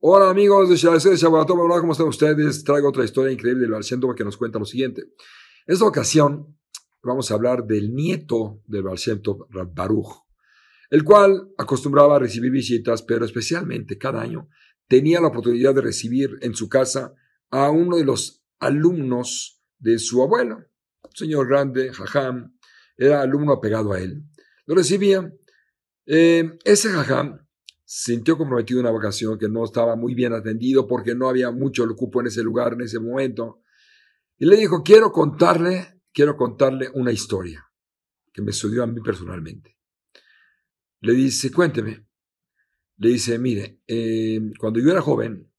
Hola amigos de Shabbat ¿cómo están ustedes? Traigo otra historia increíble del Baal que nos cuenta lo siguiente. En esta ocasión vamos a hablar del nieto del Baal Baruch, el cual acostumbraba a recibir visitas, pero especialmente cada año tenía la oportunidad de recibir en su casa a uno de los alumnos de su abuelo, un señor grande, Jajam, era alumno apegado a él. Lo recibía. Eh, ese Jajam sintió comprometido una vocación que no estaba muy bien atendido porque no había mucho cupo en ese lugar en ese momento. Y le dijo, quiero contarle, quiero contarle una historia que me sucedió a mí personalmente. Le dice, cuénteme. Le dice, mire, eh, cuando yo era joven,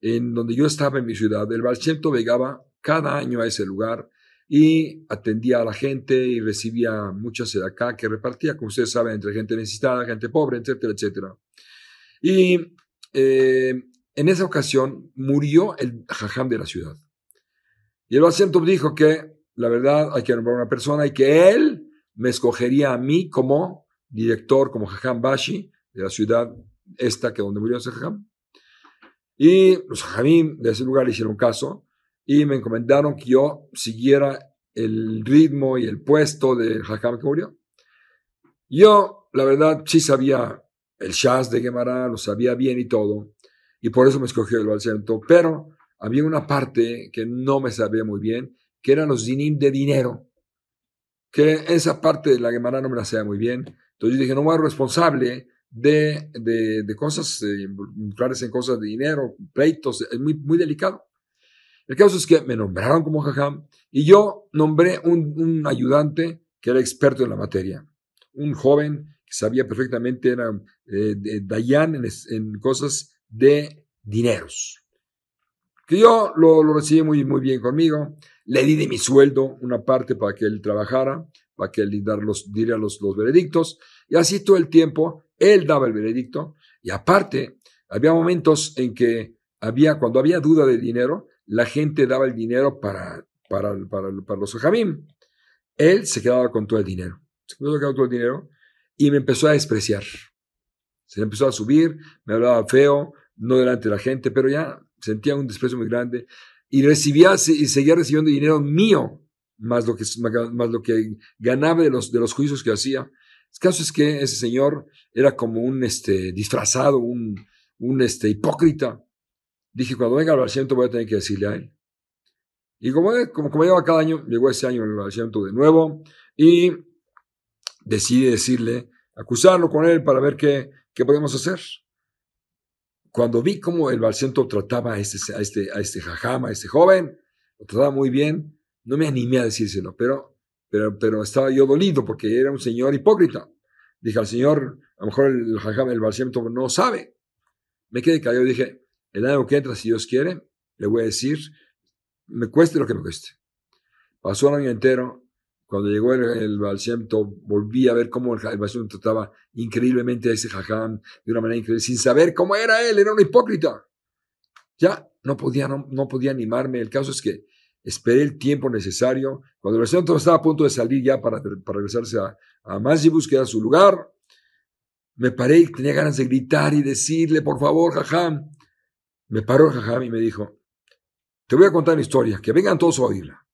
en donde yo estaba en mi ciudad, el Balchento vegaba cada año a ese lugar y atendía a la gente y recibía muchas acá que repartía, como ustedes saben, entre gente necesitada, gente pobre, etcétera, etcétera. Y eh, en esa ocasión murió el jajam de la ciudad. Y el Basientov dijo que la verdad hay que nombrar una persona y que él me escogería a mí como director, como jajam Bashi de la ciudad esta que donde murió ese jajam. Y los jajamim de ese lugar le hicieron caso y me encomendaron que yo siguiera el ritmo y el puesto del jajam que murió. Yo, la verdad, sí sabía el Shaz de Gemara, lo sabía bien y todo, y por eso me escogió el Balcento. Pero había una parte que no me sabía muy bien, que eran los dinim de dinero, que esa parte de la Gemara no me la sabía muy bien. Entonces yo dije, no voy a ser responsable de, de, cosas, eh, en cosas de dinero, pleitos, es muy, muy delicado. El caso es que me nombraron como jajam y yo nombré un, un ayudante que era experto en la materia, un joven que sabía perfectamente, era eh, Dayan en, cosas de dineros. Que yo lo, lo, recibí muy, muy bien conmigo, le di de mi sueldo una parte para que él trabajara, para que él diera los, diera los, los veredictos, y así todo el tiempo él daba el veredicto, y aparte, había momentos en que había, cuando había duda de dinero, la gente daba el dinero para, para, para, para los ojamim. Él se quedaba con todo el dinero. Se quedaba con todo el dinero y me empezó a despreciar. Se empezó a subir, me hablaba feo, no delante de la gente, pero ya sentía un desprecio muy grande y recibía y seguía recibiendo dinero mío, más lo que, más lo que ganaba de los, de los juicios que hacía. El caso es que ese señor era como un este, disfrazado, un, un este, hipócrita. Dije, cuando venga al asiento voy a tener que decirle a él. Y como, como, como lleva cada año, llegó ese año el asiento de nuevo y decidí decirle, acusarlo con él para ver qué, qué podemos hacer. Cuando vi cómo el Balcento trataba a este, este, a este jajama, a este joven, lo trataba muy bien, no me animé a decírselo, pero, pero, pero estaba yo dolido porque era un señor hipócrita. Dije al señor, a lo mejor el jajama, el Balcento no sabe. Me quedé callado y dije, el año que entra, si Dios quiere, le voy a decir, me cueste lo que me cueste. Pasó el año entero, cuando llegó el, el volví a ver cómo el, el trataba increíblemente a ese jajam de una manera increíble, sin saber cómo era él, era un hipócrita. Ya no podía, no, podía animarme. El caso es que esperé el tiempo necesario. Cuando el Balshem estaba a punto de salir ya para, para regresarse a, a Masjibus, que era su lugar, me paré y tenía ganas de gritar y decirle, por favor, jajam. Me paró el jajam y me dijo, te voy a contar una historia, que vengan todos a oírla.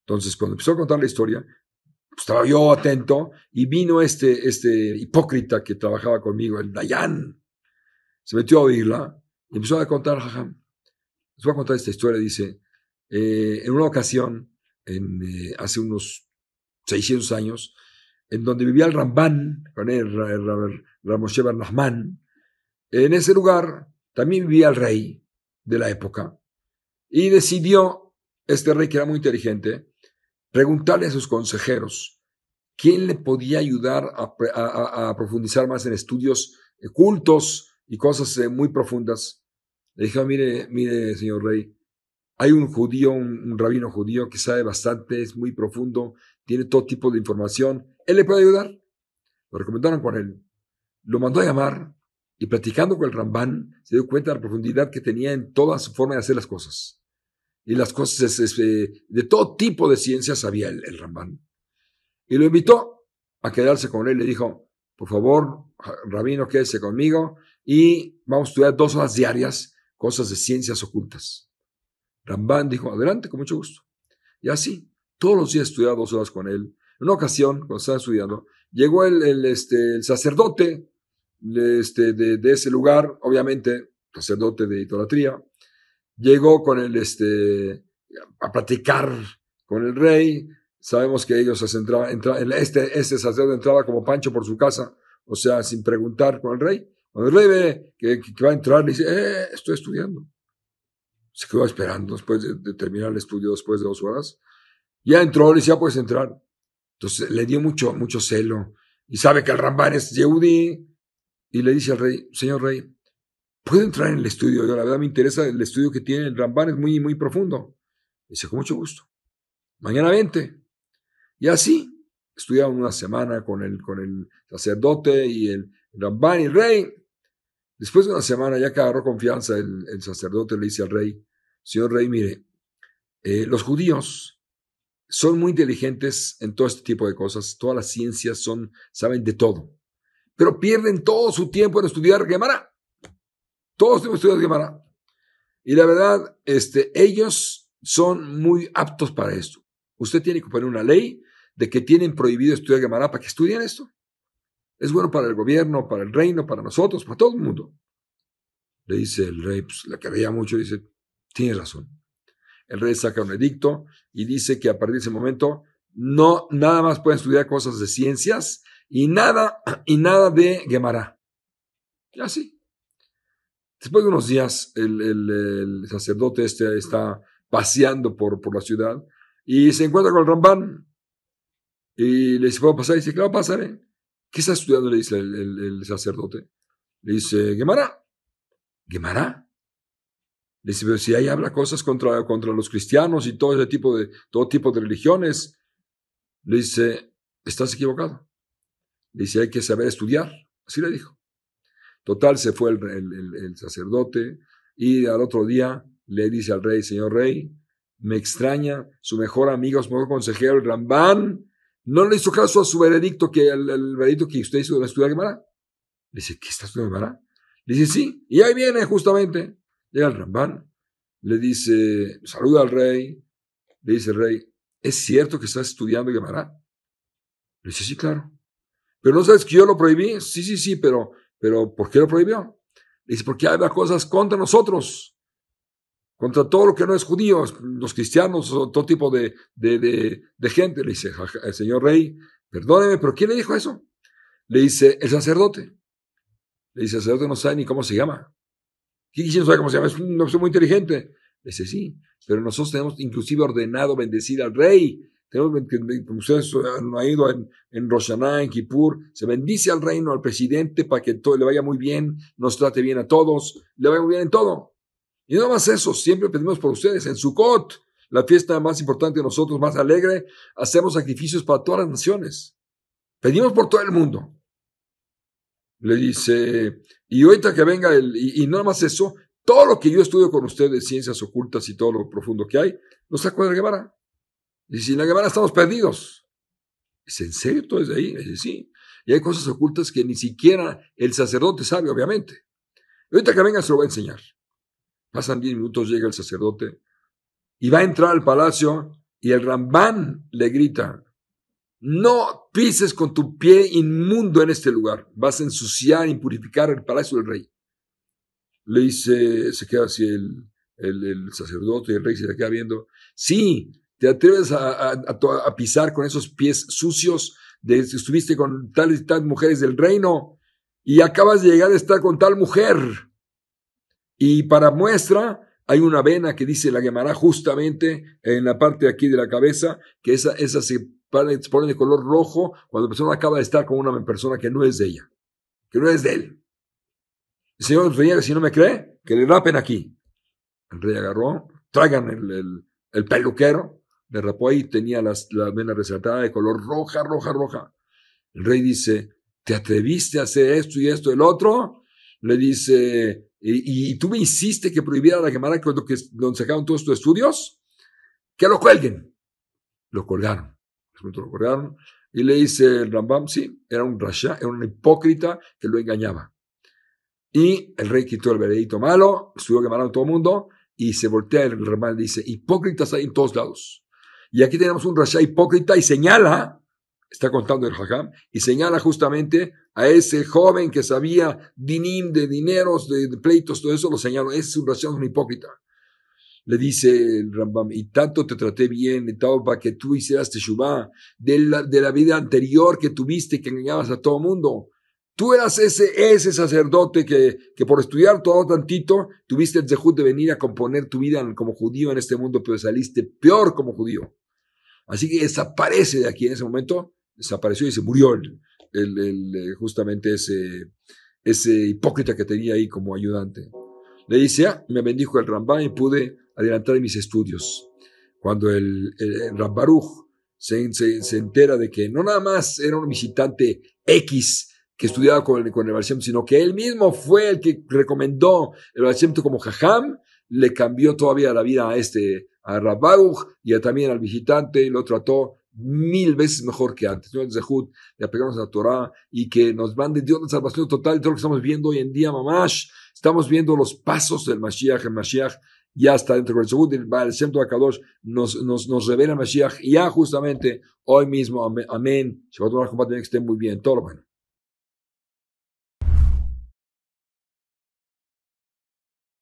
Entonces, cuando empezó a contar la historia, pues, estaba yo atento y vino este, este hipócrita que trabajaba conmigo, el Dayan. Se metió a oírla y empezó a contar, jajam. Les voy a contar esta historia. Dice, eh, en una ocasión, eh, hace unos 600 años, en donde vivía el Ramban, con el, Ramoshe Nahman, en ese lugar también vivía el rey de la época y decidió, este rey que era muy inteligente, preguntarle a sus consejeros quién le podía ayudar a, profundizar más en estudios cultos y cosas eh, muy profundas. Le dijo, mire, mire, señor rey, hay un judío, un, rabino judío que sabe bastante, es muy profundo, tiene todo tipo de información. ¿Él le puede ayudar? Lo recomendaron con él. Lo mandó a llamar y platicando con el Rambán se dio cuenta de la profundidad que tenía en toda su forma de hacer las cosas y las cosas de todo tipo de ciencias sabía el, el Rambán. Y lo invitó a quedarse con él. Le dijo, por favor, rabino, quédese conmigo y vamos a estudiar dos horas diarias cosas de ciencias ocultas. Ramban dijo, adelante, con mucho gusto. Y así, todos los días estudiaba dos horas con él. En una ocasión, cuando estaba estudiando, llegó el, este, el sacerdote este, de, ese lugar, obviamente, sacerdote de idolatría, llegó con el, este, a platicar con el rey. Sabemos que ellos se entraba, este, este sacerdote entraba como Pancho por su casa, o sea, sin preguntar con el rey. Cuando el rey ve que, va a entrar, le dice, eh, estoy estudiando. Se quedó esperando después de, terminar el estudio, después de dos horas. Ya entró, le dice, ya puedes entrar. Entonces le dio mucho, mucho celo. Y sabe que el Ramban es Yehudi. Y le dice al rey, señor rey, ¿puedo entrar en el estudio? Yo la verdad me interesa el estudio que tiene el Ramban, es muy, muy profundo. Dice, con mucho gusto. Mañana vente. Y así, estudiaron una semana con el, con el sacerdote y el Ramban y el rey. Después de una semana, ya que agarró confianza, el, sacerdote le dice al rey, señor rey, mire, eh, los judíos son muy inteligentes en todo este tipo de cosas, todas las ciencias son, saben de todo, pero pierden todo su tiempo en estudiar Gemara. Todos tenemos estudiar Gemara. Y la verdad, este, ellos son muy aptos para esto. Usted tiene que poner una ley de que tienen prohibido estudiar Gemara para que estudien esto. Es bueno para el gobierno, para el reino, para nosotros, para todo el mundo. Le dice el rey, pues la veía mucho, dice, tiene razón. El rey saca un edicto y dice que a partir de ese momento no, nada más pueden estudiar cosas de ciencias y nada, y nada de Gemara. Y así. Después de unos días, el, sacerdote este está paseando por, por la ciudad y se encuentra con el Rambán y le dice, ¿puedo pasar? Y dice, claro, pasaré. ¿Qué está estudiando? Le dice el, sacerdote. Le dice, Gemara. ¿Gemara? Le dice, pero si ahí habla cosas contra, contra los cristianos y todo ese tipo de, todo tipo de religiones. Le dice, estás equivocado. Dice, hay que saber estudiar. Así le dijo. Total, se fue el, sacerdote y al otro día le dice al rey, señor rey, me extraña, su mejor amigo, su mejor consejero, el Rambán, no le hizo caso a su veredicto, que el, veredicto que usted hizo de estudiar Gemara. Le dice, ¿qué está estudiando Gemara? Le dice, sí. Y ahí viene justamente. Llega el Rambán. Le dice, saluda al rey. Le dice el rey, ¿es cierto que estás estudiando Gemara? Le dice, sí, claro. Pero no sabes que yo lo prohibí. Sí, sí, sí, pero, pero ¿por qué lo prohibió? Le dice, porque hay cosas contra nosotros contra todo lo que no es judío, los cristianos, todo tipo de, de, de, gente. Le dice, el señor rey, perdóneme, pero ¿quién le dijo eso? Le dice, el sacerdote. Le dice, el sacerdote no sabe ni cómo se llama. ¿Quién no sabe cómo se llama? Es persona muy inteligente. Le dice, sí, pero nosotros tenemos inclusive ordenado bendecir al rey. Tenemos, como ustedes han ido en, en Roshaná, en Kippur, se bendice al reino, al presidente, para que todo le vaya muy bien, nos trate bien a todos, le vaya muy bien en todo. Y no más eso, siempre pedimos por ustedes. En Sukkot, la fiesta más importante de nosotros, más alegre, hacemos sacrificios para todas las naciones. Pedimos por todo el mundo. Le dice, y ahorita que venga el, y, no más eso, todo lo que yo estudio con ustedes, ciencias ocultas y todo lo profundo que hay, lo saco de la Guevara. Y si en la Guevara estamos perdidos. ¿Es en serio desde ahí? Dice, sí. Y hay cosas ocultas que ni siquiera el sacerdote sabe, obviamente. Y ahorita que venga se lo voy a enseñar. Pasan diez minutos, llega el sacerdote y va a entrar al palacio y el Rambán le grita, no pises con tu pie inmundo en este lugar, vas a ensuciar, impurificar el palacio del rey. Le dice, se queda así el, el, sacerdote y el rey se le queda viendo, sí, te atreves a, pisar con esos pies sucios, de, estuviste con tales y tales mujeres del reino y acabas de llegar a estar con tal mujer. Y para muestra, hay una vena que dice la quemará justamente en la parte de aquí de la cabeza, que esa, esa se pone, de color rojo cuando la persona acaba de estar con una persona que no es de ella, que no es de él. El Señor si no me cree, que le rapen aquí. El rey agarró, traigan el, peluquero, le rapó ahí, tenía las, la vena resaltada de color roja, roja, roja. El rey dice, ¿te atreviste a hacer esto y esto el otro? Le dice, y, tú me hiciste que prohibiera la Gemara cuando que, donde sacaron todos tus estudios, que lo cuelguen. Lo colgaron. Lo colgaron Y le dice el Rambam, sí, era un rasha, era un hipócrita que lo engañaba. Y el rey quitó el veredicto malo, estuvo quemando a todo el mundo, y se voltea el Rambam y dice, hipócritas hay en todos lados. Y aquí tenemos un rasha hipócrita y señala, está contando el Hajam, y señala justamente a ese joven que sabía dinim, de dineros, de, pleitos, todo eso, lo señaló, es un rasha, un hipócrita le dice el Rambam, y tanto te traté bien, y todo para que tú hicieras teshuvah de la, de la vida anterior que tuviste, que engañabas a todo mundo. Tú eras ese, ese sacerdote que, que por estudiar todo tantito tuviste el zehut de venir a componer tu vida como judío en este mundo, pero saliste peor como judío. Así que desaparece de aquí en ese momento, desapareció y se murió el, eh, justamente ese, ese hipócrita que tenía ahí como ayudante. Le dice, ah, me bendijo el Rambam y pude adelantar mis estudios. Cuando el, el, Rambaruch se, se, entera de que no nada más era un visitante X que estudiaba con con el sino que él mismo fue el que recomendó el Barshem como Jajam, le cambió todavía la vida a este, a Rabbaruch y también al visitante, y lo trató mil veces mejor que antes. No Zehut de apegarnos a la Torah y que nos mande Dios la salvación total de todo lo que estamos viendo hoy en día, mamash. Estamos viendo los pasos del Mashiach. El Mashiach ya está dentro del segundo, el centro de Kadosh nos, nos, nos revela Mashiach ya justamente hoy mismo. Amén. Shabbat que estén muy bien. Todo lo bueno.